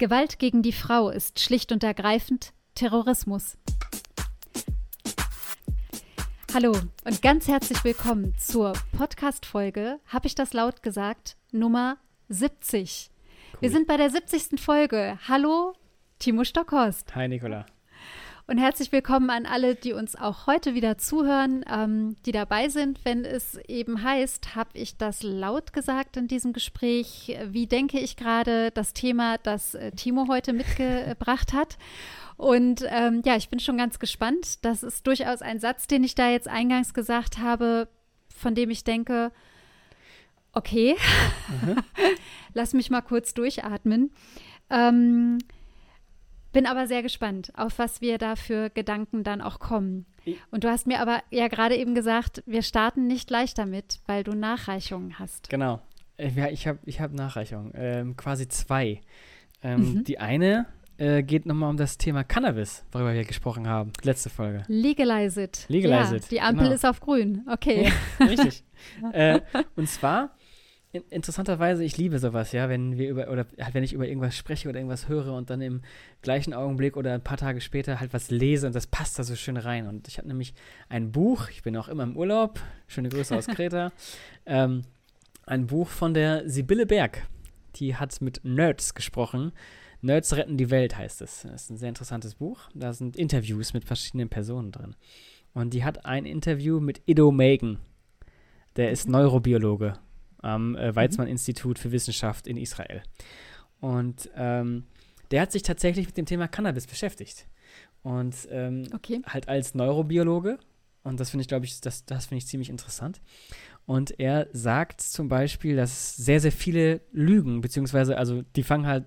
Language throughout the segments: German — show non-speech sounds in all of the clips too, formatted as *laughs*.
Gewalt gegen die Frau ist schlicht und ergreifend Terrorismus. Hallo und ganz herzlich willkommen zur Podcast-Folge, habe ich das laut gesagt, Nummer 70. Cool. Wir sind bei der 70. Folge. Hallo, Timo Stockhorst. Hi, Nicola. Und herzlich willkommen an alle, die uns auch heute wieder zuhören, ähm, die dabei sind, wenn es eben heißt, habe ich das laut gesagt in diesem Gespräch? Wie denke ich gerade das Thema, das äh, Timo heute mitgebracht hat? Und ähm, ja, ich bin schon ganz gespannt. Das ist durchaus ein Satz, den ich da jetzt eingangs gesagt habe, von dem ich denke, okay, mhm. *laughs* lass mich mal kurz durchatmen. Ähm, bin aber sehr gespannt, auf was wir da für Gedanken dann auch kommen. Und du hast mir aber ja gerade eben gesagt, wir starten nicht gleich damit, weil du Nachreichungen hast. Genau. Äh, ja, ich habe ich hab Nachreichungen, ähm, quasi zwei. Ähm, mhm. Die eine äh, geht nochmal um das Thema Cannabis, worüber wir gesprochen haben, letzte Folge. Legalize it. Legalize ja, it. Die Ampel genau. ist auf grün. Okay. Ja, richtig. *laughs* äh, und zwar interessanterweise, ich liebe sowas, ja, wenn wir über, oder halt, wenn ich über irgendwas spreche oder irgendwas höre und dann im gleichen Augenblick oder ein paar Tage später halt was lese und das passt da so schön rein. Und ich habe nämlich ein Buch, ich bin auch immer im Urlaub, schöne Grüße aus *laughs* Kreta, ähm, ein Buch von der Sibylle Berg. Die hat mit Nerds gesprochen. Nerds retten die Welt heißt es. Das ist ein sehr interessantes Buch. Da sind Interviews mit verschiedenen Personen drin. Und die hat ein Interview mit Ido Megan. Der ist Neurobiologe am äh, Weizmann-Institut für Wissenschaft in Israel. Und ähm, der hat sich tatsächlich mit dem Thema Cannabis beschäftigt. Und ähm, okay. halt als Neurobiologe. Und das finde ich, glaube ich, das, das finde ich ziemlich interessant. Und er sagt zum Beispiel, dass sehr, sehr viele lügen, beziehungsweise, also die fangen halt,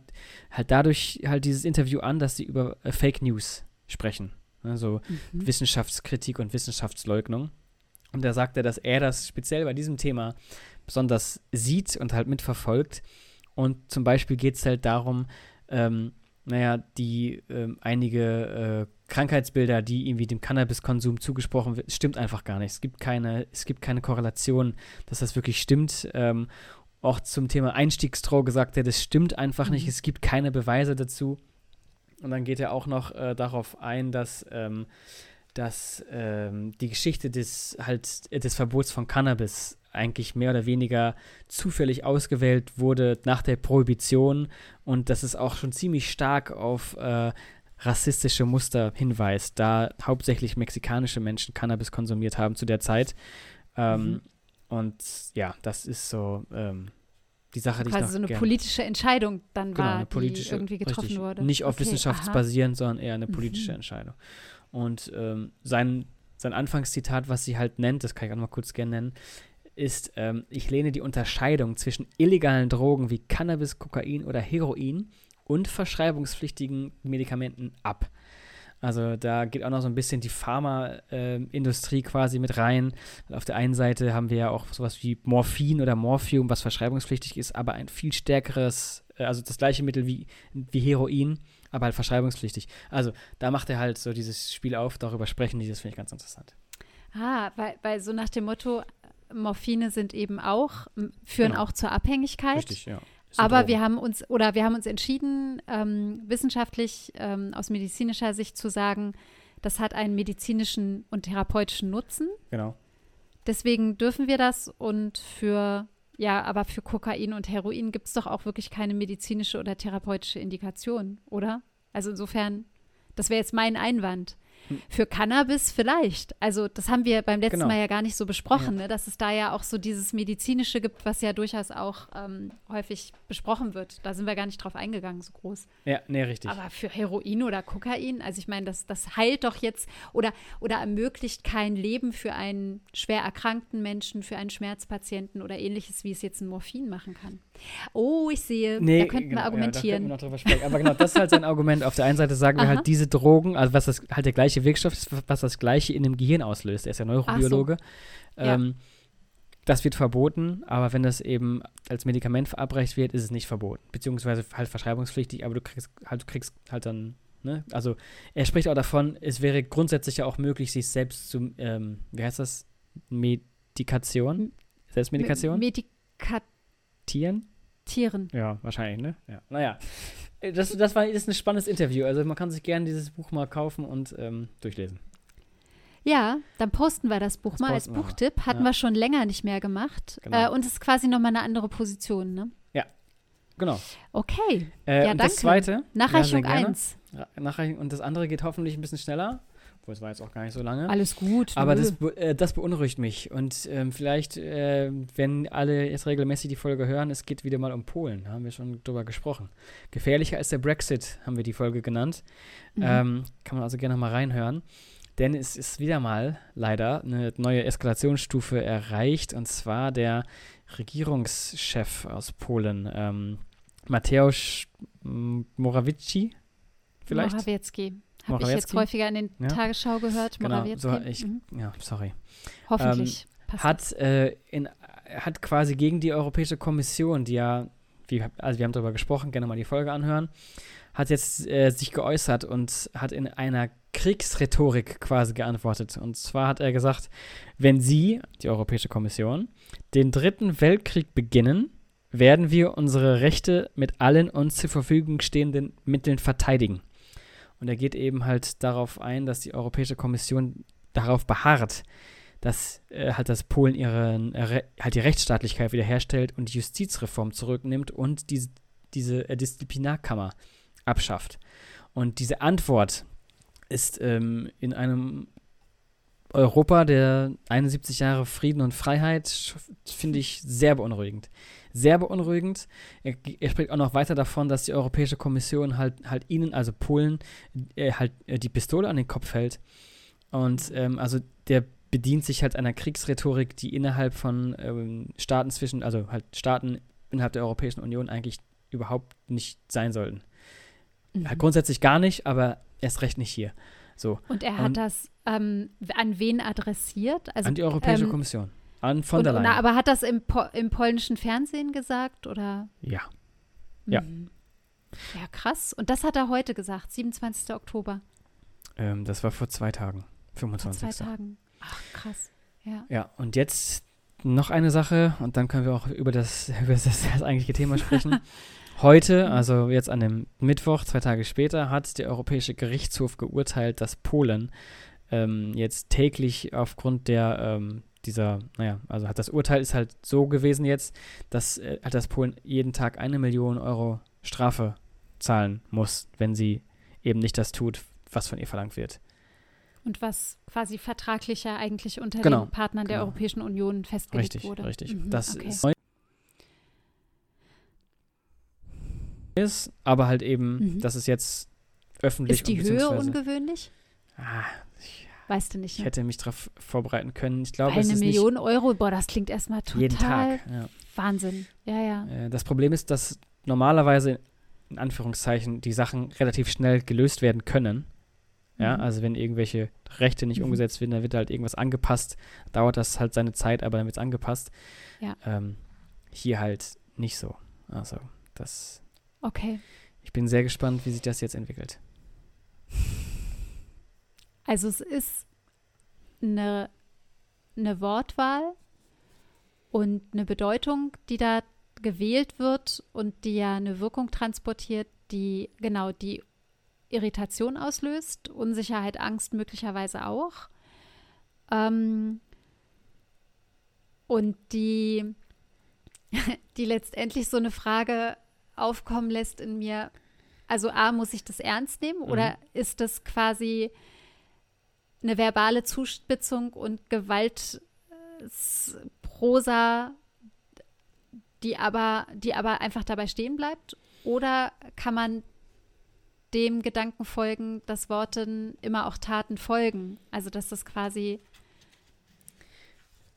halt dadurch halt dieses Interview an, dass sie über äh, Fake News sprechen. Also mhm. Wissenschaftskritik und Wissenschaftsleugnung. Und da sagt er, dass er das speziell bei diesem Thema besonders sieht und halt mitverfolgt. Und zum Beispiel geht es halt darum, ähm, naja, die ähm, einige äh, Krankheitsbilder, die irgendwie dem Cannabiskonsum zugesprochen wird, stimmt einfach gar nicht. Es gibt keine, es gibt keine Korrelation, dass das wirklich stimmt. Ähm, auch zum Thema Einstiegstroh gesagt er, das stimmt einfach mhm. nicht. Es gibt keine Beweise dazu. Und dann geht er auch noch äh, darauf ein, dass, ähm, dass ähm, die Geschichte des halt des Verbots von Cannabis eigentlich mehr oder weniger zufällig ausgewählt wurde nach der Prohibition und dass es auch schon ziemlich stark auf äh, rassistische Muster hinweist, da hauptsächlich mexikanische Menschen Cannabis konsumiert haben zu der Zeit. Ähm, mhm. Und ja, das ist so ähm, die Sache, die Quasi ich noch so eine gern, politische Entscheidung dann genau, war, die irgendwie getroffen richtig, wurde. Nicht auf okay, wissenschaftsbasierend, sondern eher eine politische mhm. Entscheidung. Und ähm, sein, sein Anfangszitat, was sie halt nennt, das kann ich auch noch mal kurz gerne nennen, ist, ähm, ich lehne die Unterscheidung zwischen illegalen Drogen wie Cannabis, Kokain oder Heroin und verschreibungspflichtigen Medikamenten ab. Also da geht auch noch so ein bisschen die Pharmaindustrie äh, quasi mit rein. Auf der einen Seite haben wir ja auch sowas wie Morphin oder Morphium, was verschreibungspflichtig ist, aber ein viel stärkeres, äh, also das gleiche Mittel wie, wie Heroin, aber halt verschreibungspflichtig. Also da macht er halt so dieses Spiel auf, darüber sprechen die, das finde ich ganz interessant. Ah, weil, weil so nach dem Motto, Morphine sind eben auch, führen genau. auch zur Abhängigkeit. Richtig, ja. Aber wir haben uns oder wir haben uns entschieden, ähm, wissenschaftlich ähm, aus medizinischer Sicht zu sagen, das hat einen medizinischen und therapeutischen Nutzen. Genau. Deswegen dürfen wir das und für ja, aber für Kokain und Heroin gibt es doch auch wirklich keine medizinische oder therapeutische Indikation, oder? Also insofern, das wäre jetzt mein Einwand. Für Cannabis vielleicht. Also das haben wir beim letzten genau. Mal ja gar nicht so besprochen, ja. ne? dass es da ja auch so dieses medizinische gibt, was ja durchaus auch ähm, häufig besprochen wird. Da sind wir gar nicht drauf eingegangen, so groß. Ja, nee, richtig. Aber für Heroin oder Kokain, also ich meine, das, das heilt doch jetzt oder, oder ermöglicht kein Leben für einen schwer erkrankten Menschen, für einen Schmerzpatienten oder ähnliches, wie es jetzt ein Morphin machen kann. Oh, ich sehe, nee, da könnten genau, wir argumentieren. Ja, da wir noch drüber sprechen. Aber genau, das ist halt sein Argument. Auf der einen Seite sagen wir halt, diese Drogen, also was das halt der gleiche Wirkstoff ist, was das gleiche in dem Gehirn auslöst. Er ist ja Neurobiologe. So. Ähm, ja. Das wird verboten, aber wenn das eben als Medikament verabreicht wird, ist es nicht verboten. Beziehungsweise halt verschreibungspflichtig, aber du kriegst halt, du kriegst halt dann, ne? Also er spricht auch davon, es wäre grundsätzlich ja auch möglich, sich selbst zu, ähm, wie heißt das? Medikation? Selbstmedikation? Medikatieren? Tieren? Ja, wahrscheinlich, ne? Ja. Naja. das, das war das ist ein spannendes Interview. Also man kann sich gerne dieses Buch mal kaufen und ähm, durchlesen. Ja, dann posten wir das Buch Das mal als. Buchtipp. Hatten Ja. wir schon länger nicht mehr gemacht. Genau. Äh, und es ist quasi nochmal eine andere Position, ne? Genau. Okay. Äh, Ja, und danke. das zweite. Nachreichung ja, sehr gerne. 1. Ra- Nachreichung und das andere geht hoffentlich ein bisschen schneller. Obwohl, es war jetzt auch gar nicht so lange. Alles gut. Aber das, äh, das beunruhigt mich. Und ähm, vielleicht, äh, wenn alle jetzt regelmäßig die Folge hören, es geht wieder mal um Polen. Da haben wir schon drüber gesprochen. Gefährlicher als der Brexit, haben wir die Folge genannt. Mhm. Ähm, kann man also gerne mal reinhören. Denn es ist wieder mal leider eine neue Eskalationsstufe erreicht. Und zwar der Regierungschef aus Polen, ähm, Mateusz Morawiecki, vielleicht? Morawiecki. Habe ich jetzt häufiger in den Ja. Tagesschau gehört. Genau, so, ich- mhm. Ja, sorry. Hoffentlich. passt hat, äh, in, hat quasi gegen die Europäische Kommission, die ja, wie, also wir haben darüber gesprochen, gerne mal die Folge anhören, hat jetzt äh, sich geäußert und hat in einer Kriegsrhetorik quasi geantwortet. Und zwar hat er gesagt, wenn Sie, die Europäische Kommission, den dritten Weltkrieg beginnen, werden wir unsere Rechte mit allen uns zur Verfügung stehenden Mitteln verteidigen. Und er geht eben halt darauf ein, dass die Europäische Kommission darauf beharrt, dass äh, halt das Polen ihre, äh, halt die Rechtsstaatlichkeit wiederherstellt und die Justizreform zurücknimmt und diese, diese äh, Disziplinarkammer abschafft. Und diese Antwort ist ähm, in einem Europa der 71 Jahre Frieden und Freiheit, finde ich sehr beunruhigend. Sehr beunruhigend. Er, er spricht auch noch weiter davon, dass die Europäische Kommission halt, halt ihnen, also Polen, äh, halt äh, die Pistole an den Kopf hält. Und ähm, also der bedient sich halt einer Kriegsrhetorik, die innerhalb von ähm, Staaten zwischen, also halt Staaten innerhalb der Europäischen Union eigentlich überhaupt nicht sein sollten. Mhm. Halt grundsätzlich gar nicht, aber erst recht nicht hier. So, Und er hat und- das ähm, an wen adressiert? Also, an die Europäische ähm, Kommission. An von und, der Leyen. aber hat das im, po im polnischen Fernsehen gesagt oder? ja. Ja. Mhm. Ja, krass. Und das hat er heute gesagt, 27. Oktober. Ähm, das war vor zwei Tagen. Vor 25. zwei Tagen. Ach, krass. Ja. Ja, und jetzt noch eine Sache und dann können wir auch über das, *laughs* über das, das eigentliche Thema sprechen. *laughs* Heute, also jetzt an dem Mittwoch, zwei Tage später, hat der Europäische Gerichtshof geurteilt, dass Polen ähm, jetzt täglich aufgrund der ähm, dieser, naja, also hat das Urteil ist halt so gewesen jetzt, dass äh, hat das Polen jeden Tag eine Million Euro Strafe zahlen muss, wenn sie eben nicht das tut, was von ihr verlangt wird. Und was quasi vertraglicher eigentlich unter Genau, den Partnern der genau. Europäischen Union festgelegt Richtig, wurde. richtig. Mhm, das okay. ist neu ist, aber halt eben, Mhm. dass es jetzt öffentlich Ist die Höhe ungewöhnlich? Ah, Weißt du nicht. ich Ne? hätte mich darauf vorbereiten können. Ich glaube, Weil es eine ist Million Euro, boah, das klingt erstmal total jeden Tag. Ja. Wahnsinn. Ja, ja. Äh, Das Problem ist, dass normalerweise in Anführungszeichen die Sachen relativ schnell gelöst werden können. Ja, Mhm. also wenn irgendwelche Rechte nicht Mhm. umgesetzt werden, dann wird halt irgendwas angepasst. Dauert das halt seine Zeit, aber dann wird es angepasst. Ja. Ähm, hier halt nicht so. Also, das Okay. Ich bin sehr gespannt, wie sich das jetzt entwickelt. Also es ist eine, eine Wortwahl und eine Bedeutung, die da gewählt wird und die ja eine Wirkung transportiert, die genau die Irritation auslöst, Unsicherheit, Angst möglicherweise auch. Ähm, und die, *laughs* die letztendlich so eine Frage aufkommen lässt in mir, also A, muss ich das ernst nehmen oder ist das quasi eine verbale Zuspitzung und Gewaltprosa, die aber, die aber einfach dabei stehen bleibt? Oder kann man dem Gedanken folgen, dass Worten immer auch Taten folgen? Also dass das quasi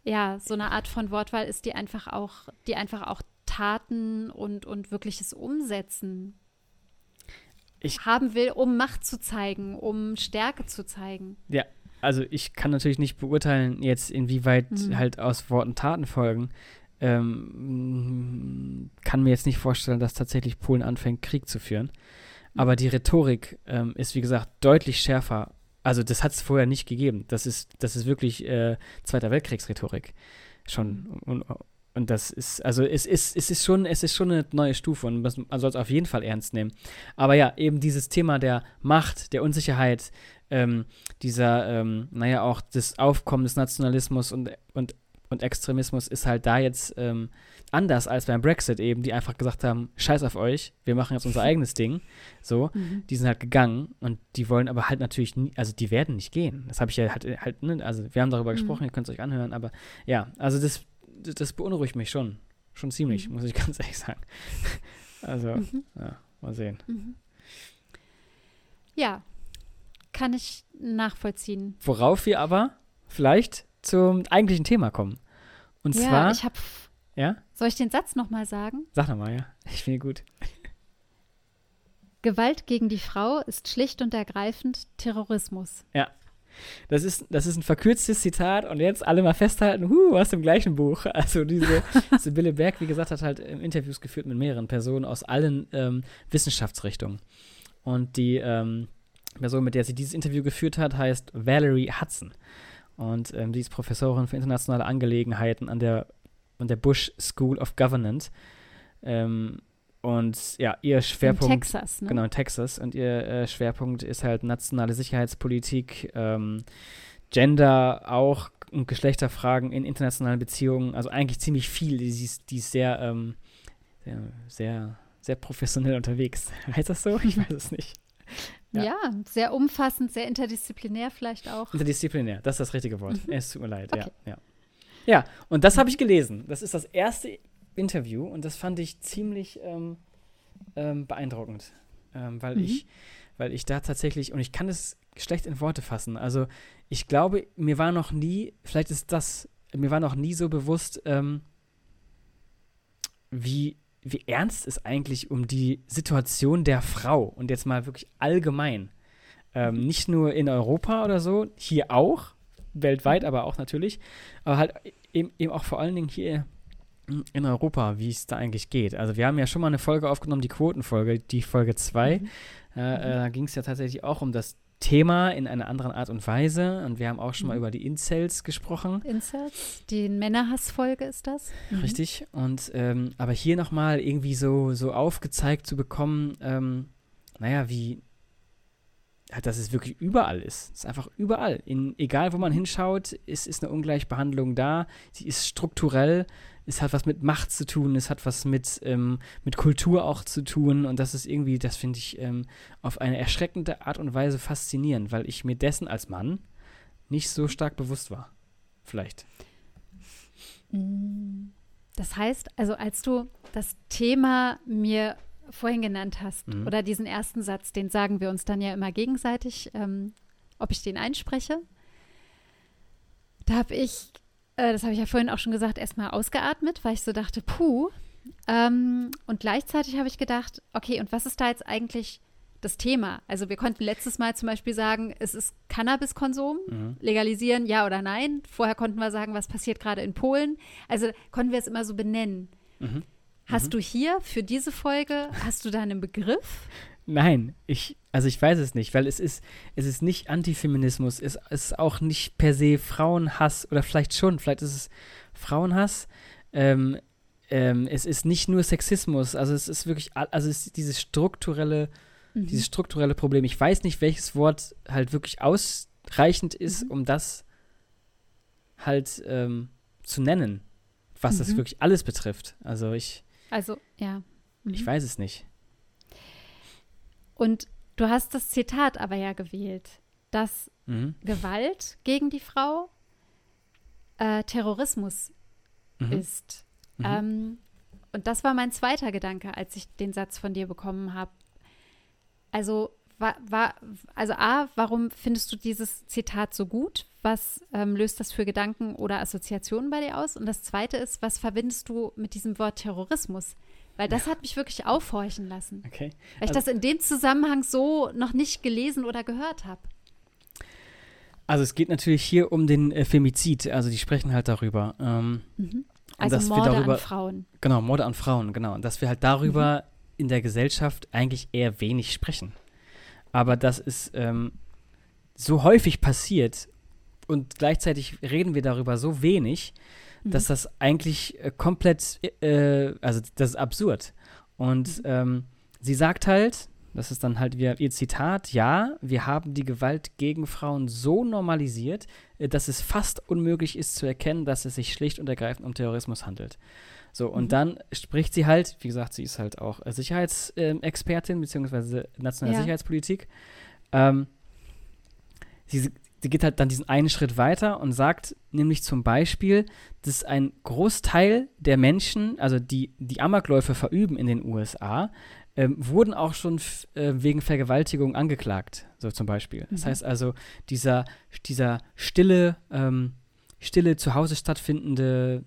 ja so eine Art von Wortwahl ist, die einfach auch, die einfach auch Taten und, und wirkliches Umsetzen Ich- haben will, um Macht zu zeigen, um Stärke zu zeigen. Also ich kann natürlich nicht beurteilen jetzt, inwieweit Mhm. halt aus Worten Taten folgen. Ähm, kann mir jetzt nicht vorstellen, dass tatsächlich Polen anfängt, Krieg zu führen. Aber die Rhetorik ähm, ist, wie gesagt, deutlich schärfer. Also das hat es vorher nicht gegeben. Das ist, das ist wirklich äh, Zweiter Weltkriegsrhetorik. Schon. Und, und das ist, also es ist, es ist schon, es ist schon eine neue Stufe und man soll es auf jeden Fall ernst nehmen. Aber ja, eben dieses Thema der Macht, der Unsicherheit, ähm, dieser, ähm, naja, auch das Aufkommen des Nationalismus und, und, und Extremismus ist halt da jetzt ähm, anders als beim Brexit eben, die einfach gesagt haben, scheiß auf euch, wir machen jetzt unser eigenes Ding. So, mhm. die sind halt gegangen und die wollen aber halt natürlich nie, also die werden nicht gehen. Das habe ich ja halt, halt ne, also wir haben darüber mhm. gesprochen, ihr könnt es euch anhören, aber ja, also das das beunruhigt mich schon. Schon ziemlich, mhm. muss ich *laughs* ganz ehrlich sagen. Also, mhm. ja, mal sehen. Mhm. Ja, kann ich nachvollziehen. Worauf wir aber vielleicht zum eigentlichen Thema kommen. Und ja, zwar. Ich hab, ja? Soll ich den Satz nochmal sagen? Sag nochmal, ja. Ich finde gut. Gewalt gegen die Frau ist schlicht und ergreifend Terrorismus. Ja, das ist, das ist ein verkürztes Zitat und jetzt alle mal festhalten, huh, aus dem gleichen Buch. *laughs* Also diese Sibylle Berg, wie gesagt, hat halt Interviews geführt mit mehreren Personen aus allen ähm, Wissenschaftsrichtungen. Und die ähm, Person, mit der sie dieses Interview geführt hat, heißt Valerie Hudson. Und ähm, die ist Professorin für internationale Angelegenheiten an der, an der Bush School of Governance. Ähm, und ja, ihr Schwerpunkt. In Texas, ne? Genau, in Texas. Und ihr äh, Schwerpunkt ist halt nationale Sicherheitspolitik, ähm, Gender auch und Geschlechterfragen in internationalen Beziehungen. Also eigentlich ziemlich viel. Die ist, die ist sehr, ähm, sehr, sehr, sehr professionell unterwegs. *laughs* Heißt das so? Ich weiß es nicht. Ja. ja. sehr umfassend, sehr interdisziplinär vielleicht auch. Interdisziplinär, das ist das richtige Wort. Mhm. Es tut mir leid, okay. ja, ja. Ja, und das habe ich gelesen. Das ist das erste Interview und das fand ich ziemlich ähm, ähm, beeindruckend, ähm, weil mhm. ich, weil ich da tatsächlich und ich kann es schlecht in Worte fassen. Also ich glaube, mir war noch nie, vielleicht ist das, mir war noch nie so bewusst, ähm, wie wie ernst es eigentlich um die Situation der Frau und jetzt mal wirklich allgemein, ähm, mhm. nicht nur in Europa oder so, hier auch, weltweit aber auch natürlich, aber halt eben, eben auch vor allen Dingen hier in Europa, wie es da eigentlich geht. Also wir haben ja schon mal eine Folge aufgenommen, die Quotenfolge, die Folge 2. Mhm. Äh, äh, da ging es ja tatsächlich auch um das Thema in einer anderen Art und Weise. Und wir haben auch schon mhm. mal über die Incels gesprochen. Incels, die Männerhassfolge ist das. Mhm. Richtig. Und ähm, aber hier nochmal irgendwie so, so aufgezeigt zu bekommen, ähm, naja, wie dass es wirklich überall ist. Es ist einfach überall. In, egal, wo man hinschaut, ist, ist eine Ungleichbehandlung da. Sie ist strukturell es hat was mit Macht zu tun, es hat was mit, ähm, mit Kultur auch zu tun und das ist irgendwie, das finde ich ähm, auf eine erschreckende Art und Weise faszinierend, weil ich mir dessen als Mann nicht so stark bewusst war. Vielleicht. Mm, das heißt, also als du das Thema mir vorhin genannt hast mhm. oder diesen ersten Satz, den sagen wir uns dann ja immer gegenseitig, ähm, ob ich den einspreche. Da habe ich äh, das habe ich ja vorhin auch schon gesagt, erstmal ausgeatmet, weil ich so dachte, puh. Ähm, und gleichzeitig habe ich gedacht, okay, und was ist da jetzt eigentlich das Thema? Also wir konnten letztes Mal zum Beispiel sagen, es ist Cannabiskonsum, mhm. legalisieren, ja oder nein. Vorher konnten wir sagen, was passiert gerade in Polen. Also konnten wir es immer so benennen. Mhm. Hast mhm. du hier für diese Folge, hast du da einen Begriff? Nein, ich, also ich weiß es nicht, weil es ist, es ist nicht Antifeminismus, es ist auch nicht per se Frauenhass oder vielleicht schon, vielleicht ist es Frauenhass. Ähm, ähm, es ist nicht nur Sexismus, also es ist wirklich, also es ist dieses strukturelle, mhm. dieses strukturelle Problem. Ich weiß nicht, welches Wort halt wirklich ausreichend ist, mhm. um das halt ähm, zu nennen, was mhm. das wirklich alles betrifft. Also ich. Also, ja. Ich mhm. weiß es nicht. Und du hast das Zitat aber ja gewählt, dass mhm. Gewalt gegen die Frau äh, Terrorismus mhm. ist. Mhm. Ähm, und das war mein zweiter Gedanke, als ich den Satz von dir bekommen habe. Also, war, war, also A, warum findest du dieses Zitat so gut? Was ähm, löst das für Gedanken oder Assoziationen bei dir aus? Und das zweite ist, was verbindest du mit diesem Wort Terrorismus? Weil das hat mich wirklich aufhorchen lassen. Okay. Weil ich also, das in dem Zusammenhang so noch nicht gelesen oder gehört habe. Also es geht natürlich hier um den äh, Femizid, also die sprechen halt darüber. Ähm, mhm. Also Morde darüber, an Frauen. Genau, Morde an Frauen, genau. Und dass wir halt darüber mhm. in der Gesellschaft eigentlich eher wenig sprechen. Aber das ist ähm, so häufig passiert und gleichzeitig reden wir darüber so wenig, Mhm. dass das eigentlich äh, komplett, äh, also das ist absurd. Und Mhm. ähm, sie sagt halt, das ist dann halt wieder ihr Zitat, ja, wir haben die Gewalt gegen Frauen so normalisiert, äh, dass es fast unmöglich ist zu erkennen, dass es sich schlicht und ergreifend um Terrorismus handelt. So, und Mhm. dann spricht sie halt, wie gesagt, sie ist halt auch äh, Sicherheitsexpertin, beziehungsweise nationale Ja. Sicherheitspolitik. Ähm, sie, sie geht halt dann diesen einen Schritt weiter und sagt nämlich zum Beispiel, dass ein Großteil der Menschen, also die die Amokläufe verüben in den USA, ähm, wurden auch schon äh, wegen Vergewaltigung angeklagt, so zum Beispiel. Das Mhm. heißt also, dieser, dieser stille, ähm, stille zu Hause stattfindende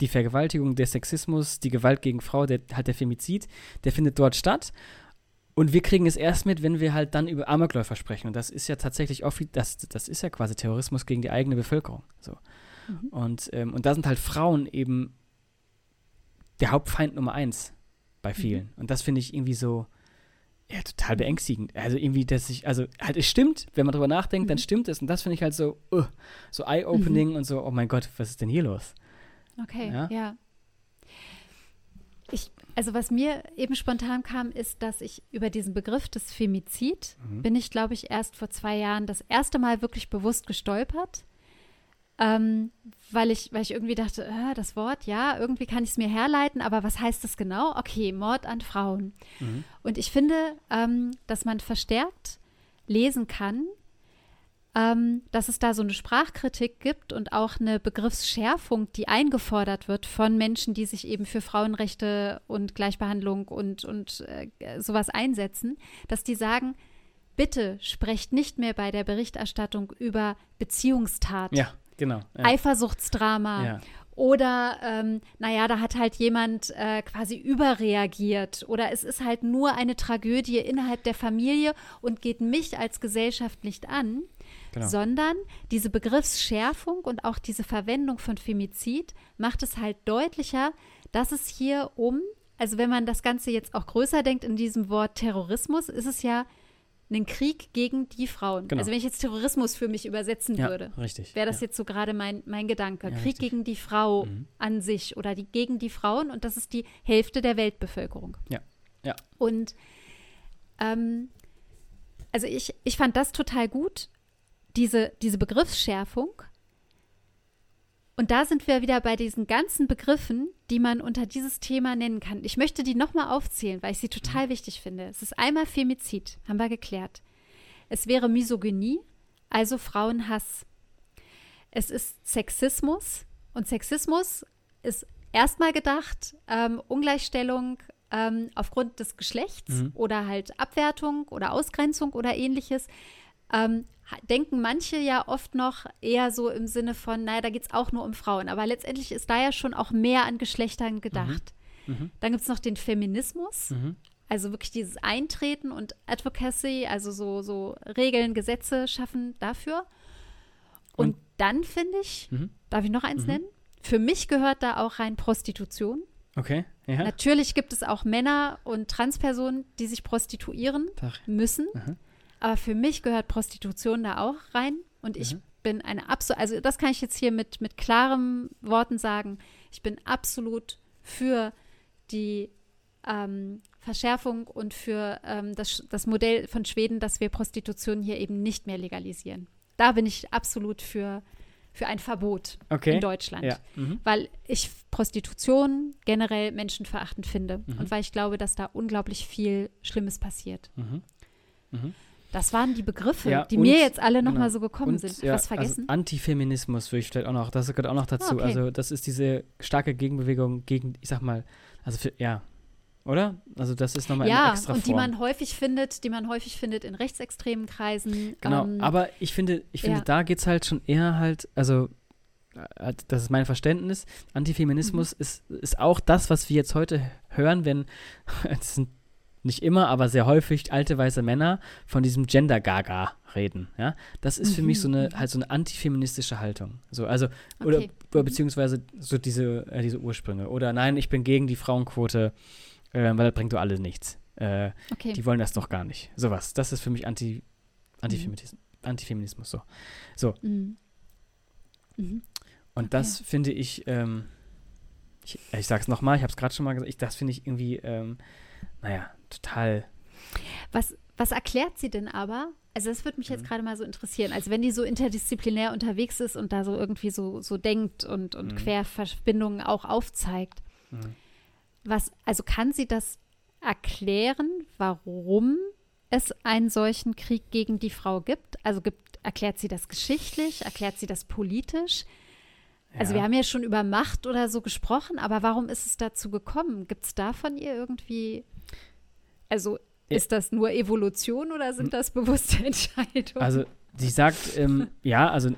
die Vergewaltigung, der Sexismus, die Gewalt gegen Frau, der, halt der Femizid, der findet dort statt. Und wir kriegen es erst mit, wenn wir halt dann über Amokläufer sprechen. Und das ist ja tatsächlich offi- das, das ist ja quasi Terrorismus gegen die eigene Bevölkerung. So. Mhm. Und, ähm, und da sind halt Frauen eben der Hauptfeind Nummer eins bei vielen. Und das finde ich irgendwie so ja, total beängstigend. Also irgendwie, dass ich, also halt es stimmt, wenn man drüber nachdenkt, dann Mhm. stimmt es. Und das finde ich halt so, uh, so eye-opening und so, oh mein Gott, was ist denn hier los? Okay, Ja? ja. Ich, also was mir eben spontan kam, ist, dass ich über diesen Begriff des Femizid Mhm. bin ich, glaube ich, erst vor zwei Jahren das erste Mal wirklich bewusst gestolpert. Ähm, weil ich, weil ich irgendwie dachte, äh, das Wort, ja, irgendwie kann ich es mir herleiten, aber was heißt das genau? Okay, Mord an Frauen. Mhm. Und ich finde, ähm, dass man verstärkt lesen kann, ähm, dass es da so eine Sprachkritik gibt und auch eine Begriffsschärfung, die eingefordert wird von Menschen, die sich eben für Frauenrechte und Gleichbehandlung und, und äh, sowas einsetzen, dass die sagen, bitte sprecht nicht mehr bei der Berichterstattung über Beziehungstat, Ja, genau. Ja. Eifersuchtsdrama, ja. oder, ähm, naja, da hat halt jemand äh, quasi überreagiert. Oder es ist halt nur eine Tragödie innerhalb der Familie und geht mich als Gesellschaft nicht an, Genau. sondern diese Begriffsschärfung und auch diese Verwendung von Femizid macht es halt deutlicher, dass es hier um, also wenn man das Ganze jetzt auch größer denkt in diesem Wort Terrorismus, ist es ja ein Krieg gegen die Frauen. Genau. Also wenn ich jetzt Terrorismus für mich übersetzen ja, würde wäre das ja. jetzt so gerade mein, mein Gedanke. Ja, Krieg richtig. gegen die Frau Mhm. an sich oder die, gegen die Frauen und das ist die Hälfte der Weltbevölkerung. Ja, ja. Und ähm, also ich, ich fand das total gut, diese, diese Begriffsschärfung. Und da sind wir wieder bei diesen ganzen Begriffen, die man unter dieses Thema nennen kann. Ich möchte die nochmal aufzählen, weil ich sie total wichtig finde. Es ist einmal Femizid, haben wir geklärt. Es wäre Misogynie, also Frauenhass. Es ist Sexismus und Sexismus ist erstmal gedacht ähm, Ungleichstellung ähm, aufgrund des Geschlechts Mhm. oder halt Abwertung oder Ausgrenzung oder ähnliches. Ähm, denken manche ja oft noch eher so im Sinne von, naja, da geht es auch nur um Frauen. Aber letztendlich ist da ja schon auch mehr an Geschlechtern gedacht. Mhm. Dann gibt es noch den Feminismus. Mhm. Also wirklich dieses Eintreten und Advocacy, also so, so Regeln, Gesetze schaffen dafür. Und, Und- dann finde ich, Mhm. darf ich noch eins Mhm. nennen? Für mich gehört da auch rein Prostitution. Okay, ja. Natürlich gibt es auch Männer und Transpersonen, die sich prostituieren Tag. müssen. Mhm. Aber für mich gehört Prostitution da auch rein. Und ich Mhm. bin eine absolut, also das kann ich jetzt hier mit, mit klaren Worten sagen. Ich bin absolut für die ähm, Verschärfung und für ähm, das, das Modell von Schweden, dass wir Prostitution hier eben nicht mehr legalisieren. Da bin ich absolut für, für ein Verbot Okay. in Deutschland Ja. Mhm. weil ich Prostitution generell menschenverachtend finde Mhm. und weil ich glaube, dass da unglaublich viel Schlimmes passiert. Mhm. Das waren die Begriffe, Ja, die und- mir jetzt alle genau. nochmal so gekommen Und, sind. ja, Was vergessen? Also Antifeminismus würde ich vielleicht auch noch, das gehört auch noch dazu. okay. Also das ist diese starke Gegenbewegung gegen, ich sag mal, also für, ja, oder? Also das ist nochmal eine ja, extra und die Form. man häufig findet, die man häufig findet in rechtsextremen Kreisen. Genau, ähm, aber ich finde, ich finde, ja. da geht es halt schon eher halt, also äh, das ist mein Verständnis, Antifeminismus Mhm. ist, ist auch das, was wir jetzt heute hören, wenn, *laughs* es sind nicht immer, aber sehr häufig alte weiße Männer von diesem Gender-Gaga reden, ja. Das ist für mich so eine, Mhm. halt so eine antifeministische Haltung. So, also, oder, Okay. oder Mhm. beziehungsweise so diese, äh, diese Ursprünge. Oder nein, ich bin gegen die Frauenquote, äh, weil das bringt doch alles nichts. Äh, okay. die wollen das doch gar nicht. Sowas. Das ist für mich Anti, Mhm. Antifeminismus. Antifeminismus so. So. Mhm. Mhm. Und okay. das finde ich, ähm, ich, ich sage es nochmal, ich habe es gerade schon mal gesagt, ich, das finde ich irgendwie, ähm, naja, total. Was, was erklärt sie denn aber? Also das würde mich jetzt gerade mal so interessieren. Also wenn die so interdisziplinär unterwegs ist und da so irgendwie so, so denkt und, und mhm. Querverbindungen auch aufzeigt. Mhm. Was, also kann sie das erklären, warum es einen solchen Krieg gegen die Frau gibt? Also gibt, erklärt sie das geschichtlich? Erklärt sie das politisch? Also wir haben ja schon über Macht oder so gesprochen, aber warum ist es dazu gekommen? Gibt es da von ihr irgendwie, also ist das nur Evolution oder sind hm. das bewusste Entscheidungen? Also sie sagt, ähm, ja, also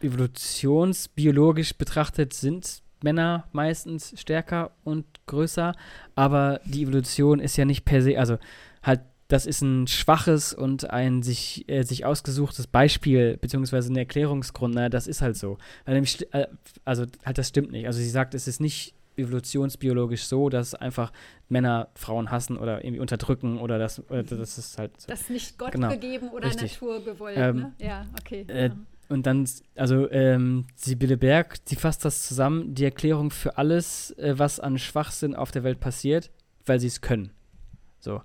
evolutionsbiologisch betrachtet sind Männer meistens stärker und größer, aber die Evolution ist ja nicht per se, also halt das ist ein schwaches und ein sich, äh, sich ausgesuchtes Beispiel, beziehungsweise ein Erklärungsgrund. Na, das ist halt so. Nämlich, äh, also, halt, das stimmt nicht. Also, sie sagt, es ist nicht evolutionsbiologisch so, dass einfach Männer Frauen hassen oder irgendwie unterdrücken oder das, äh, das ist halt so. Das ist nicht Gott genau, gegeben oder richtig. Natur gewollt, ähm, ne? Ja, okay. Äh, und dann, also ähm, Sibylle Berg, die fasst das zusammen, die Erklärung für alles, äh, was an Schwachsinn auf der Welt passiert, weil sie es können. So.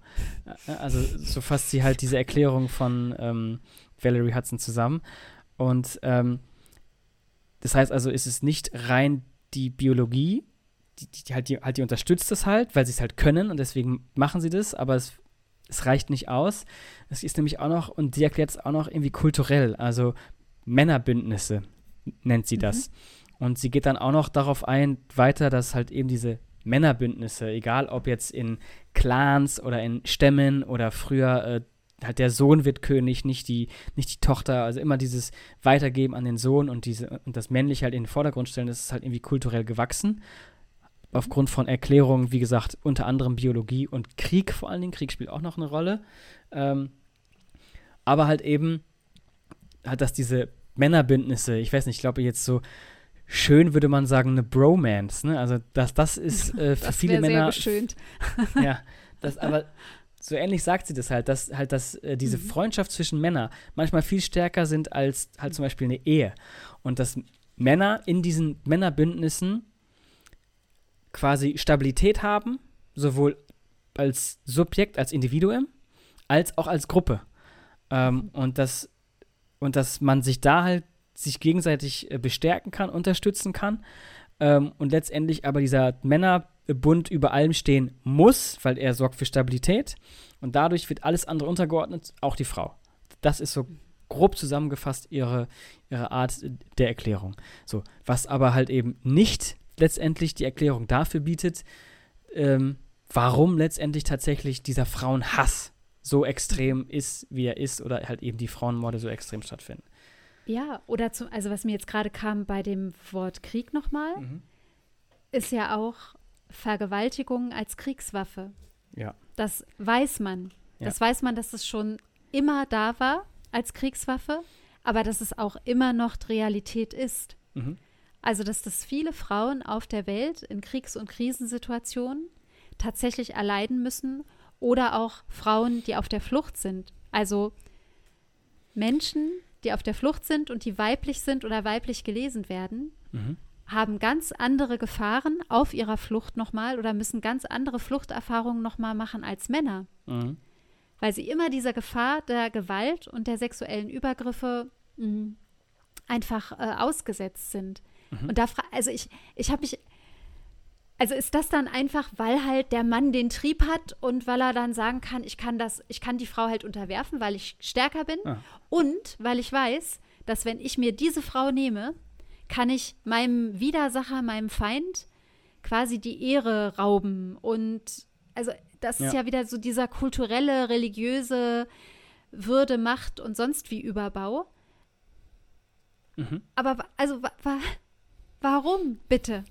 Äh, also so fasst sie halt diese Erklärung von ähm, Valerie Hudson zusammen. Und ähm, das heißt also, ist es nicht rein die Biologie, die, die, halt, die, halt, die unterstützt das halt, weil sie es halt können und deswegen machen sie das, aber es, es reicht nicht aus. Es ist nämlich auch noch, und sie erklärt es auch noch irgendwie kulturell, also Männerbündnisse nennt sie das. Mhm. Und sie geht dann auch noch darauf ein, weiter, dass halt eben diese Männerbündnisse, egal ob jetzt in Clans oder in Stämmen oder früher äh, halt der Sohn wird König, nicht die, nicht die Tochter, also immer dieses Weitergeben an den Sohn und diese und das Männliche halt in den Vordergrund stellen, das ist halt irgendwie kulturell gewachsen. Aufgrund von Erklärungen, wie gesagt, unter anderem Biologie und Krieg vor allen Dingen. Krieg spielt auch noch eine Rolle. Ähm, aber halt eben, halt, dass diese Männerbündnisse, ich weiß nicht, ich glaube jetzt so schön würde man sagen, eine Bromance. Ne? Also das, das ist äh, für *laughs* das viele Männer. Sehr *laughs* ja, das, aber so ähnlich sagt sie das halt, dass halt, dass äh, diese mhm. Freundschaft zwischen Männern manchmal viel stärker sind als halt zum Beispiel eine Ehe. Und dass Männer in diesen Männerbündnissen quasi Stabilität haben, sowohl als Subjekt, als Individuum, als auch als Gruppe. Ähm, und, dass, und dass man sich da halt sich gegenseitig äh, bestärken kann, unterstützen kann. Ähm, und letztendlich aber dieser Männerbund über allem stehen muss, weil er sorgt für Stabilität. Und dadurch wird alles andere untergeordnet, auch die Frau. Das ist so grob zusammengefasst ihre, ihre Art der Erklärung. So, was aber halt eben nicht letztendlich die Erklärung dafür bietet, ähm, warum letztendlich tatsächlich dieser Frauenhass so extrem ist, wie er ist, oder halt eben die Frauenmorde so extrem stattfinden. Ja, oder zum, also was mir jetzt gerade kam bei dem Wort Krieg nochmal, mhm. ist ja auch Vergewaltigung als Kriegswaffe. Ja. Das weiß man. Ja. Das weiß man, dass es schon immer da war als Kriegswaffe, aber dass es auch immer noch Realität ist. Mhm. Also, dass das viele Frauen auf der Welt in Kriegs- und Krisensituationen tatsächlich erleiden müssen oder auch Frauen, die auf der Flucht sind. Also Menschen, die auf der Flucht sind und die weiblich sind oder weiblich gelesen werden, mhm. haben ganz andere Gefahren auf ihrer Flucht nochmal oder müssen ganz andere Fluchterfahrungen nochmal machen als Männer. Mhm. Weil sie immer dieser Gefahr der Gewalt und der sexuellen Übergriffe mh, mm, einfach äh, ausgesetzt sind. Mhm. Und da, also ich, ich habe mich also ist das dann einfach, weil halt der Mann den Trieb hat und weil er dann sagen kann, ich kann das, ich kann die Frau halt unterwerfen, weil ich stärker bin ah. und weil ich weiß, dass wenn ich mir diese Frau nehme, kann ich meinem Widersacher, meinem Feind quasi die Ehre rauben und also das ja. ist ja wieder so dieser kulturelle, religiöse Würde, Macht und sonst wie Überbau. Mhm. Aber also warum bitte?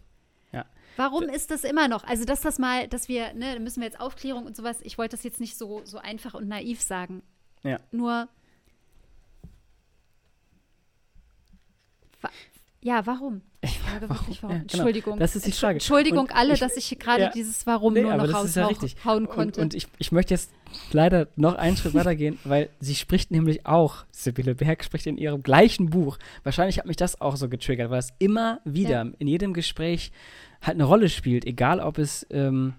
Warum ist das immer noch? Also, dass das mal, dass wir, ne, da müssen wir jetzt Aufklärung und sowas, ich wollte das jetzt nicht so, so einfach und naiv sagen. Ja. Nur, wa ja, warum? Ich frage warum? wirklich, warum. Ja, genau. Entschuldigung. Das ist die Frage. Entschuldigung Und alle, ich- dass ich gerade ja. dieses Warum Nee, nur noch ja raushauen richtig. hauen Und, konnte. und ich, ich möchte jetzt leider noch einen Schritt weitergehen, *laughs* weil sie spricht nämlich auch, Sibylle Berg spricht in ihrem gleichen Buch. Wahrscheinlich hat mich das auch so getriggert, weil es immer wieder in jedem Gespräch halt eine Rolle spielt, egal ob es ähm,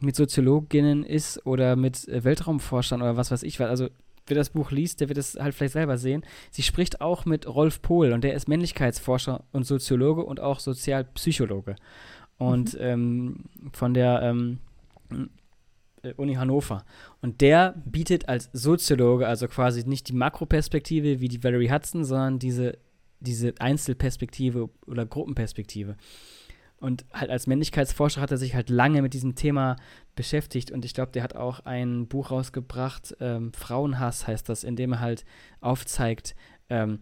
mit Soziologinnen ist oder mit äh, Weltraumforschern oder was weiß ich was. Also wer das Buch liest, der wird es halt vielleicht selber sehen. Sie spricht auch mit Rolf Pohl und der ist Männlichkeitsforscher und Soziologe und auch Sozialpsychologe. Und ähm, von der ähm, äh, Uni Hannover. Und der bietet als Soziologe, also quasi nicht die Makroperspektive wie die Valerie Hudson, sondern diese, diese Einzelperspektive oder Gruppenperspektive. Und halt als Männlichkeitsforscher hat er sich halt lange mit diesem Thema beschäftigt und ich glaube, der hat auch ein Buch rausgebracht, ähm, Frauenhass heißt das, in dem er halt aufzeigt, ähm,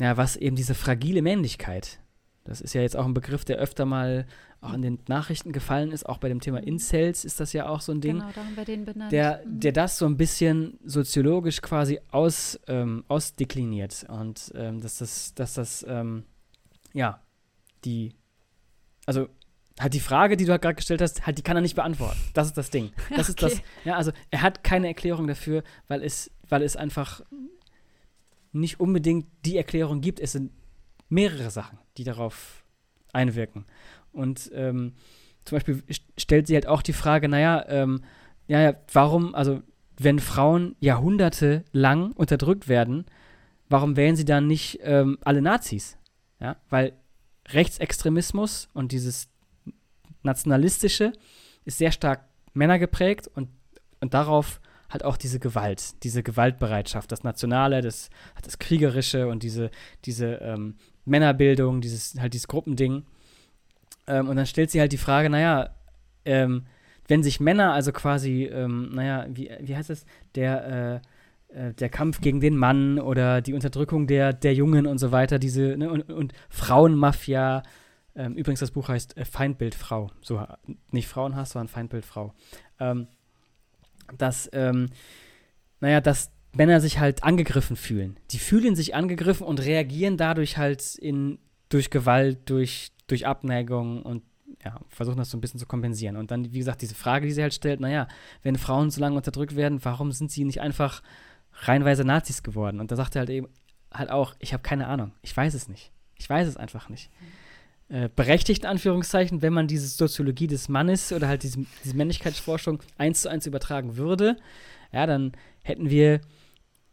ja, was eben diese fragile Männlichkeit, das ist ja jetzt auch ein Begriff, der öfter mal auch in den Nachrichten gefallen ist, auch bei dem Thema Incels ist das ja auch so ein Ding genau, da haben wir den benannt. der, Mhm. der das so ein bisschen soziologisch quasi aus, ähm, ausdekliniert und ähm, dass das, dass das, ähm, ja, die, also halt die Frage, die du halt gerade gestellt hast, halt, die kann er nicht beantworten. Das ist das Ding. Das ist das, *laughs* Okay. ja, also er hat keine Erklärung dafür, weil es, weil es einfach nicht unbedingt die Erklärung gibt. Es sind mehrere Sachen, die darauf einwirken. Und ähm, zum Beispiel st- stellt sie halt auch die Frage, naja, ähm, ja, ja, warum, also wenn Frauen Jahrhunderte lang unterdrückt werden, warum wählen sie dann nicht ähm, alle Nazis? Ja, weil Rechtsextremismus und dieses Nationalistische ist sehr stark männergeprägt und, und darauf halt auch diese Gewalt, diese Gewaltbereitschaft, das Nationale, das, das Kriegerische und diese, diese ähm, Männerbildung, dieses, halt dieses Gruppending. Ähm, und dann stellt sie halt die Frage, naja, ähm, wenn sich Männer also quasi, ähm, naja, wie, wie heißt es, der, äh, äh, der Kampf gegen den Mann oder die Unterdrückung der, der Jungen und so weiter, diese, ne, und, und Frauenmafia, ähm, übrigens das Buch heißt äh, Feindbild so, nicht Frauenhass, sondern Feindbild Frau, ähm, dass, ähm, naja, dass Männer sich halt angegriffen fühlen. Die fühlen sich angegriffen und reagieren dadurch halt in, durch Gewalt, durch, durch Abneigung und ja, versuchen das so ein bisschen zu kompensieren. Und dann, wie gesagt, diese Frage, die sie halt stellt, naja, wenn Frauen so lange unterdrückt werden, warum sind sie nicht einfach reihenweise Nazis geworden? Und da sagt er halt eben halt auch, ich habe keine Ahnung, ich weiß es nicht. Ich weiß es einfach nicht. Äh, berechtigt, in Anführungszeichen, wenn man diese Soziologie des Mannes oder halt diese, diese Männlichkeitsforschung eins zu eins übertragen würde, ja, dann hätten wir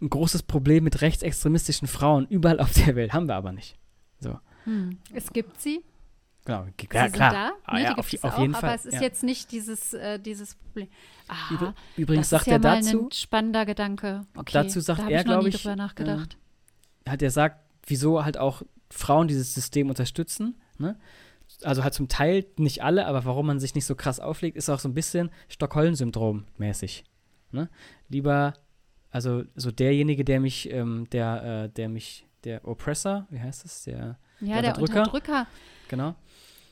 ein großes Problem mit rechtsextremistischen Frauen überall auf der Welt. Haben wir aber nicht. So. Hm. Es gibt sie. Genau, Sie klar, sind klar. da. Ah, ne, ja, auf, auf auch, jeden aber Fall. es ist ja. jetzt nicht dieses, äh, dieses Problem. Ah, Übr- Übrigens das sagt ist ja er mal dazu, ein spannender Gedanke. Okay, Dazu sagt da er, ich noch glaub nie ich, drüber nachgedacht. hat er sagt, wieso halt auch Frauen dieses System unterstützen. Ne? Also halt zum Teil nicht alle, aber warum man sich nicht so krass auflegt, ist auch so ein bisschen Stockholm-Syndrom mäßig. Ne? Lieber, also so derjenige, der mich, ähm, der, äh, der mich, der Oppressor, wie heißt das, der, ja, der der Unterdrücker? Genau.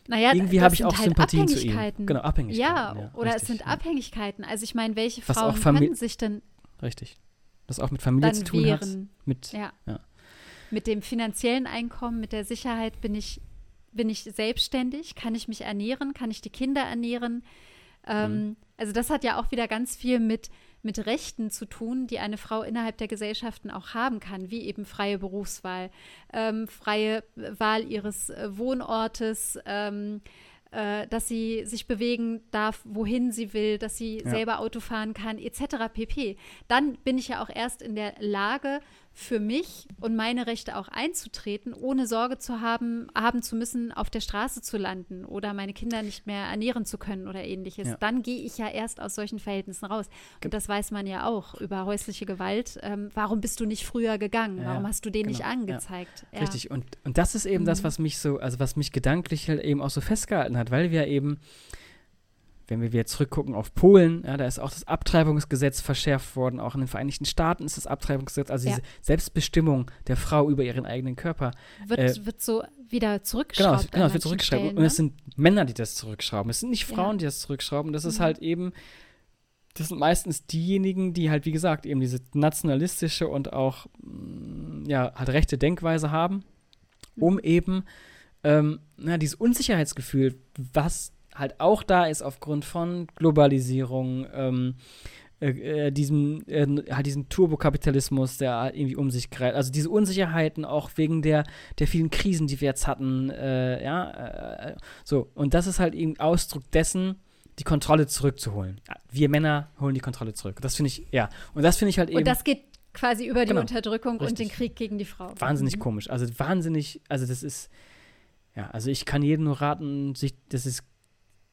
Naja, Irgendwie habe ich auch halt Sympathien zu ihm. Abhängigkeiten. Genau, Abhängigkeiten. Ja, ja, oder es richtig, sind ja. Abhängigkeiten. Also ich meine, welche Was Frauen können sich denn Richtig. Das auch mit Familie zu tun hat. wehren? Mit, Ja. Ja. Mit dem finanziellen Einkommen, mit der Sicherheit bin ich, bin ich selbstständig, kann ich mich ernähren, kann ich die Kinder ernähren. Ähm, Mhm. Also das hat ja auch wieder ganz viel mit, mit Rechten zu tun, die eine Frau innerhalb der Gesellschaften auch haben kann, wie eben freie Berufswahl, ähm, freie Wahl ihres äh, Wohnortes, ähm, äh, dass sie sich bewegen darf, wohin sie will, dass sie Ja. selber Auto fahren kann, etc. pp. Dann bin ich ja auch erst in der Lage, für mich und meine Rechte auch einzutreten, ohne Sorge zu haben, haben zu müssen, auf der Straße zu landen oder meine Kinder nicht mehr ernähren zu können oder ähnliches. Ja. Dann gehe ich ja erst aus solchen Verhältnissen raus. Und das weiß man ja auch über häusliche Gewalt. Ähm, warum bist du nicht früher gegangen? Ja, warum hast du den nicht genau, ja. angezeigt? Ja. Richtig, und, und das ist eben das, Mhm. was mich so, also was mich gedanklich halt eben auch so festgehalten hat, weil wir eben, wenn wir wieder zurückgucken auf Polen, ja, da ist auch das Abtreibungsgesetz verschärft worden, auch in den Vereinigten Staaten ist das Abtreibungsgesetz, also Ja. diese Selbstbestimmung der Frau über ihren eigenen Körper. Wird, äh, wird so wieder Genau, zurückgeschraubt. es, genau, an es wird zurückgeschraubt. Stellen, Und es ne? sind Männer, die das zurückschrauben. Es sind nicht Ja. Frauen, die das zurückschrauben. Das ist Mhm. halt eben, das sind meistens diejenigen, die halt, wie gesagt, eben diese nationalistische und auch, mm, ja, halt rechte Denkweise haben, um Mhm. eben ähm, na, dieses Unsicherheitsgefühl, was halt auch da ist aufgrund von Globalisierung, ähm, äh, äh diesem, äh, halt diesen Turbokapitalismus, der irgendwie um sich greift. Also diese Unsicherheiten auch wegen der, der vielen Krisen, die wir jetzt hatten, äh, ja, äh, so. Und das ist halt eben Ausdruck dessen, die Kontrolle zurückzuholen. Wir Männer holen die Kontrolle zurück. Das finde ich, ja. Und das finde ich halt eben. Und das geht quasi über die genau, Unterdrückung richtig. und den Krieg gegen die Frau. Wahnsinnig mhm. komisch. Also wahnsinnig, also das ist, ja, also ich kann jedem nur raten, sich, das ist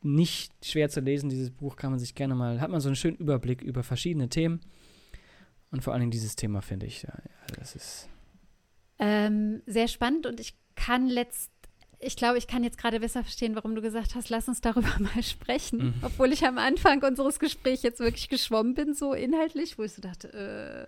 nicht schwer zu lesen, dieses Buch kann man sich gerne mal, hat man so einen schönen Überblick über verschiedene Themen. Und vor allen Dingen dieses Thema finde ich, ja, das ist. Ähm, sehr spannend und ich kann letzt, ich glaube, ich kann jetzt gerade besser verstehen, warum du gesagt hast, lass uns darüber *laughs* mal sprechen. Mhm. Obwohl ich am Anfang unseres Gesprächs jetzt wirklich geschwommen bin, so inhaltlich, wo ich so dachte, äh,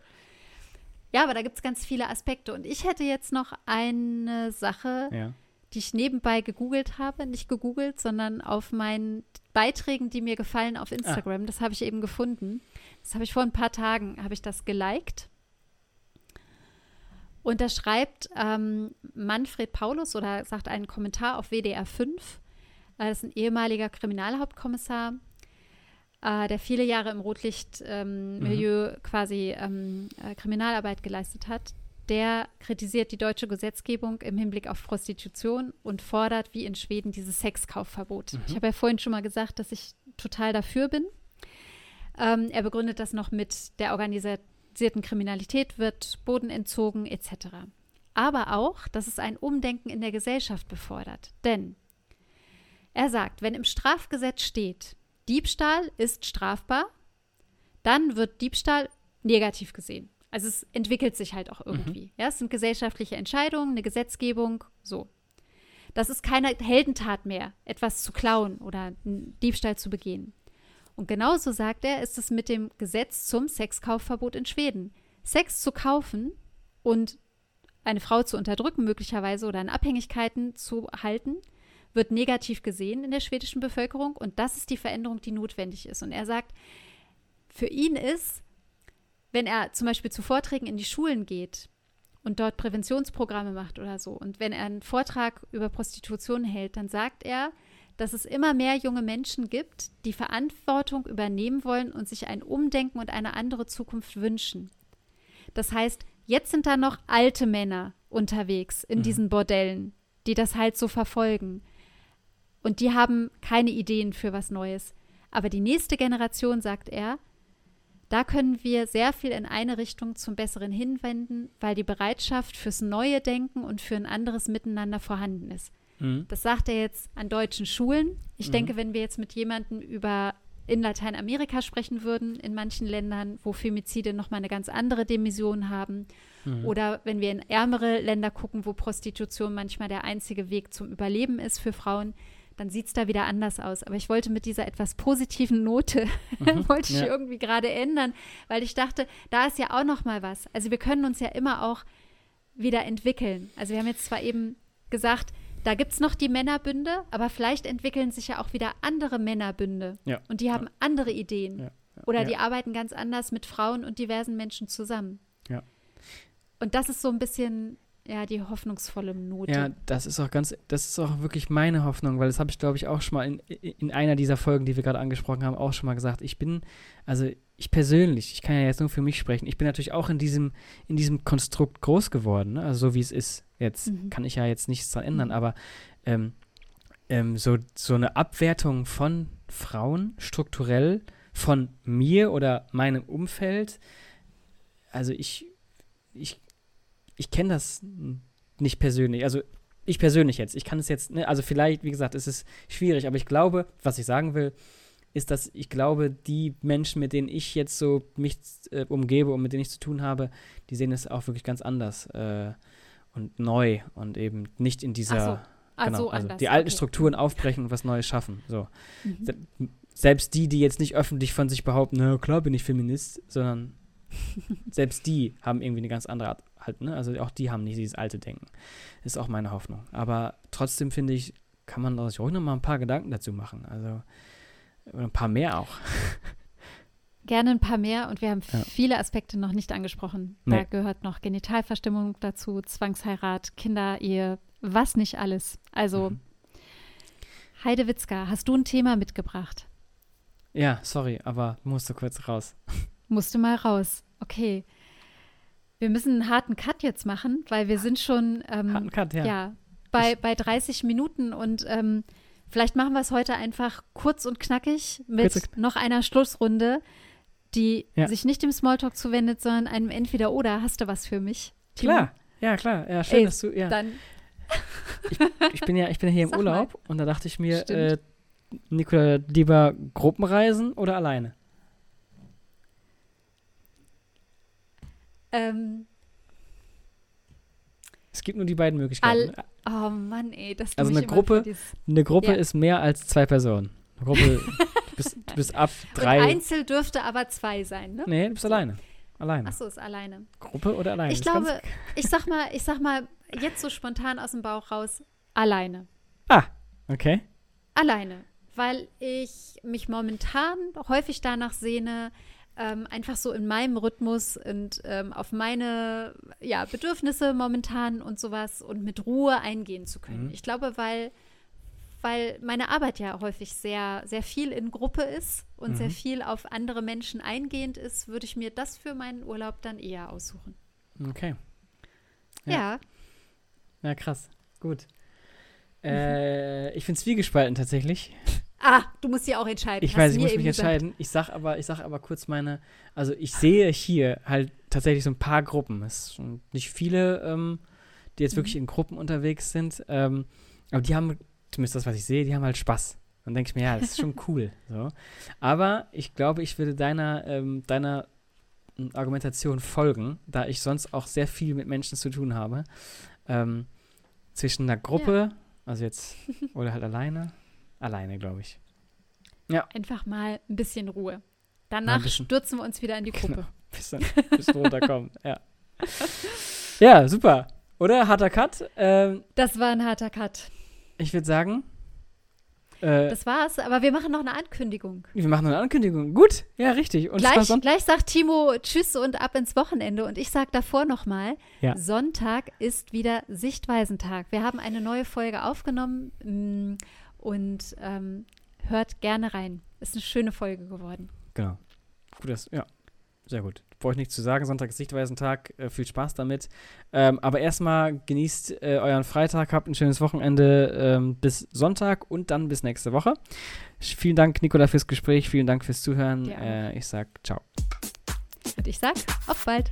ja, aber da gibt es ganz viele Aspekte. Und ich hätte jetzt noch eine Sache, ja. Die ich nebenbei gegoogelt habe. Nicht gegoogelt, sondern auf meinen Beiträgen, die mir gefallen auf Instagram. Ah. Das habe ich eben gefunden. Das habe ich vor ein paar Tagen, habe ich das geliked. Und da schreibt ähm, Manfred Paulus oder sagt einen Kommentar auf WDR 5. Äh, das ist ein ehemaliger Kriminalhauptkommissar, äh, der viele Jahre im Rotlichtmilieu ähm, mhm. quasi ähm, äh, Kriminalarbeit geleistet hat. Der kritisiert die deutsche Gesetzgebung im Hinblick auf Prostitution und fordert, wie in Schweden, dieses Sexkaufverbot. Mhm. Ich habe ja vorhin schon mal gesagt, dass ich total dafür bin. Ähm, er begründet das noch mit der organisierten Kriminalität wird Boden entzogen etc. Aber auch, dass es ein Umdenken in der Gesellschaft befordert. Denn er sagt, wenn im Strafgesetz steht, Diebstahl ist strafbar, dann wird Diebstahl negativ gesehen. Also es entwickelt sich halt auch irgendwie. Mhm. Ja, es sind gesellschaftliche Entscheidungen, eine Gesetzgebung, so. Das ist keine Heldentat mehr, etwas zu klauen oder einen Diebstahl zu begehen. Und genauso sagt er, ist es mit dem Gesetz zum Sexkaufverbot in Schweden. Sex zu kaufen und eine Frau zu unterdrücken möglicherweise oder in Abhängigkeiten zu halten, wird negativ gesehen in der schwedischen Bevölkerung und das ist die Veränderung, die notwendig ist. Und er sagt, für ihn ist, wenn er zum Beispiel zu Vorträgen in die Schulen geht und dort Präventionsprogramme macht oder so und wenn er einen Vortrag über Prostitution hält, dann sagt er, dass es immer mehr junge Menschen gibt, die Verantwortung übernehmen wollen und sich ein Umdenken und eine andere Zukunft wünschen. Das heißt, jetzt sind da noch alte Männer unterwegs in mhm. diesen Bordellen, die das halt so verfolgen. Und die haben keine Ideen für was Neues. Aber die nächste Generation, sagt er, da können wir sehr viel in eine Richtung zum Besseren hinwenden, weil die Bereitschaft fürs neue Denken und für ein anderes Miteinander vorhanden ist. Mhm. Das sagt er jetzt an deutschen Schulen. Ich mhm. denke, wenn wir jetzt mit jemandem über in Lateinamerika sprechen würden, in manchen Ländern, wo Femizide nochmal eine ganz andere Dimension haben. Mhm. Oder wenn wir in ärmere Länder gucken, wo Prostitution manchmal der einzige Weg zum Überleben ist für Frauen, dann sieht es da wieder anders aus. Aber ich wollte mit dieser etwas positiven Note, *laughs* mhm, wollte ich ja. irgendwie gerade ändern, weil ich dachte, da ist ja auch noch mal was. Also wir können uns ja immer auch wieder entwickeln. Also wir haben jetzt zwar eben gesagt, da gibt es noch die Männerbünde, aber vielleicht entwickeln sich ja auch wieder andere Männerbünde. Ja. Und die haben ja. andere Ideen. Ja. Oder die arbeiten ganz anders mit Frauen und diversen Menschen zusammen. Und das ist so ein bisschen ja, die hoffnungsvolle Note. Ja, das ist auch ganz, das ist auch wirklich meine Hoffnung, weil das habe ich, glaube ich, auch schon mal in, in einer dieser Folgen, die wir gerade angesprochen haben, auch schon mal gesagt. Ich bin, also ich persönlich, ich kann ja jetzt nur für mich sprechen, ich bin natürlich auch in diesem, in diesem Konstrukt groß geworden, ne? also so wie es ist. Jetzt mhm. kann ich ja jetzt nichts daran ändern, mhm. aber ähm, ähm, so, so eine Abwertung von Frauen strukturell, von mir oder meinem Umfeld, also ich, ich ich kenne das nicht persönlich. Also ich persönlich jetzt. Ich kann es jetzt, ne, also vielleicht, wie gesagt, es ist schwierig, aber ich glaube, was ich sagen will, ist, dass ich glaube, die Menschen, mit denen ich jetzt so mich äh, umgebe und mit denen ich zu tun habe, die sehen es auch wirklich ganz anders äh, und neu und eben nicht in dieser, so. ah, genau, so also die alten okay. Strukturen aufbrechen und was Neues schaffen. So. Mhm. Selbst die, die jetzt nicht öffentlich von sich behaupten, na klar bin ich Feminist, sondern *laughs* selbst die haben irgendwie eine ganz andere Art, halt, ne? Also auch die haben nicht dieses alte Denken. Ist auch meine Hoffnung. Aber trotzdem finde ich, kann man sich ruhig noch mal ein paar Gedanken dazu machen. Also ein paar mehr auch. *laughs* Gerne ein paar mehr und wir haben ja. viele Aspekte noch nicht angesprochen. Da nee. gehört noch Genitalverstimmung dazu, Zwangsheirat, Kinderehe, was nicht alles. Also, Mhm. Heide Witzka, hast du ein Thema mitgebracht? Ja, sorry, aber musste kurz raus. Musste mal raus. Okay. Wir müssen einen harten Cut jetzt machen, weil wir sind schon ähm, Cut, ja. ja, bei, bei 30 Minuten und ähm, vielleicht machen wir es heute einfach kurz und knackig mit und noch einer Schlussrunde, die Ja. sich nicht dem Smalltalk zuwendet, sondern einem Entweder-Oder. Hast du was für mich? Timo? Klar, ja, klar. Ja, schön, Ey, dass du, ja. Dann Ich bin ja, ich bin ja hier im *laughs* Sag Urlaub und da dachte ich mir, Stimmt. äh, Nicola, lieber Gruppenreisen oder alleine? Ähm, Es gibt nur die beiden Möglichkeiten. oh Mann, ey, das Also eine Gruppe- Eine Gruppe Ja. ist mehr als zwei Personen. Eine Gruppe, *laughs* du, bist, du bist ab Und drei. Einzel dürfte aber zwei sein, ne? nee, du bist alleine. Alleine. Achso, ist alleine. Gruppe oder alleine? Ich Das glaube, ich sag mal, ich sag mal, jetzt so spontan aus dem Bauch raus, alleine. Ah, okay. Alleine, weil ich mich momentan häufig danach sehne, ähm, einfach so in meinem Rhythmus und ähm, auf meine ja, Bedürfnisse momentan und sowas und mit Ruhe eingehen zu können. Mhm. Ich glaube, weil, weil meine Arbeit ja häufig sehr, sehr viel in Gruppe ist und sehr Mhm. viel auf andere Menschen eingehend ist, würde ich mir das für meinen Urlaub dann eher aussuchen. Okay. Ja. Ja, Ja, krass. Gut. Äh, ich bin zwiegespalten tatsächlich. Ah, du musst dich auch entscheiden. Ich Hast weiß, ich muss mich gesagt. entscheiden. Ich sag aber, ich sag aber kurz meine, also ich sehe hier halt tatsächlich so ein paar Gruppen. Es sind nicht viele, ähm, die jetzt Mhm. wirklich in Gruppen unterwegs sind. Ähm, aber die haben, zumindest das, was ich sehe, die haben halt Spaß. Dann denke ich mir, ja, das ist schon *laughs* cool. So. Aber ich glaube, ich würde deiner, ähm, deiner ähm, Argumentation folgen, da ich sonst auch sehr viel mit Menschen zu tun habe. Ähm, zwischen einer Gruppe, also jetzt, oder halt alleine. Alleine, glaube ich. Einfach mal ein bisschen Ruhe. Danach bisschen- stürzen wir uns wieder in die Gruppe. *laughs* Genau. Bisschen, bisschen runterkommen, *laughs* ja. Ja, super. Oder? Harter Cut. Ähm, Das war ein harter Cut. ich würde sagen, äh, Das war's, aber wir machen noch eine Ankündigung. wir machen eine Ankündigung. Gut, ja, richtig. Und Gleich, gleich sagt Timo Tschüss und ab ins Wochenende. Und ich sag davor nochmal, Ja. Sonntag ist wieder Sichtweisentag. Wir haben eine neue Folge aufgenommen mm, und ähm, hört gerne rein. Ist eine schöne Folge geworden. Genau. Gut, das, ja. Sehr gut. Brauche ich nichts zu sagen. Sonntag ist Sichtweisentag. Äh, viel Spaß damit. Ähm, aber erstmal genießt äh, euren Freitag, habt ein schönes Wochenende ähm, bis Sonntag und dann bis nächste Woche. Vielen Dank, Nicola, fürs Gespräch. Vielen Dank fürs Zuhören. Gerne. Äh, ich sag ciao. Und ich sag, auf bald.